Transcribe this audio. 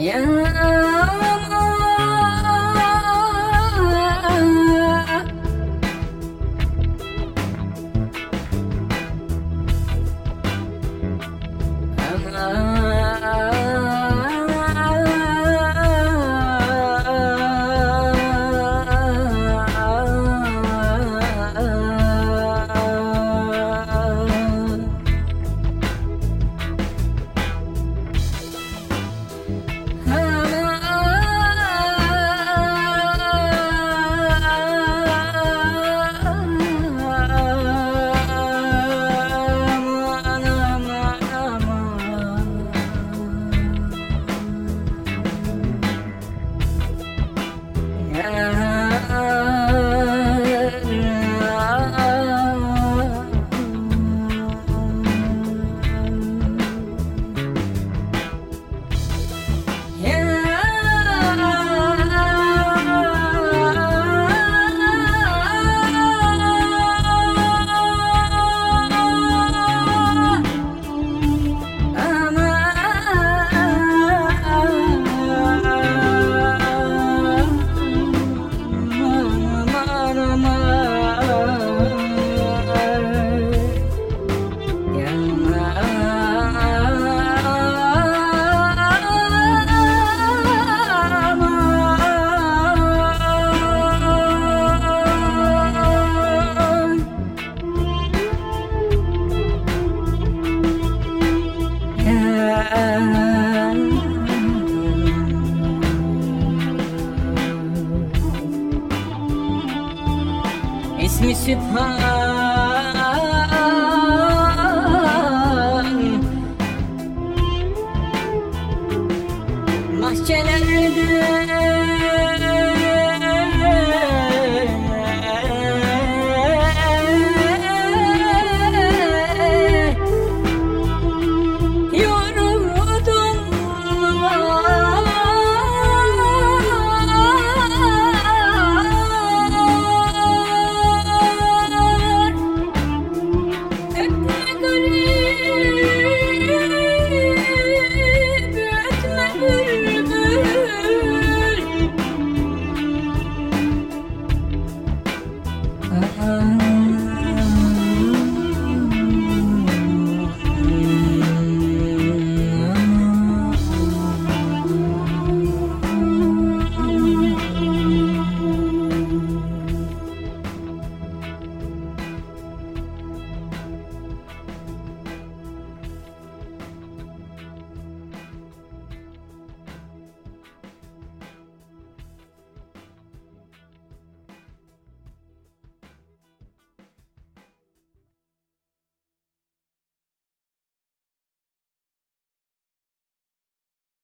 Yeah. İsmi sübhan. Mahşerlerde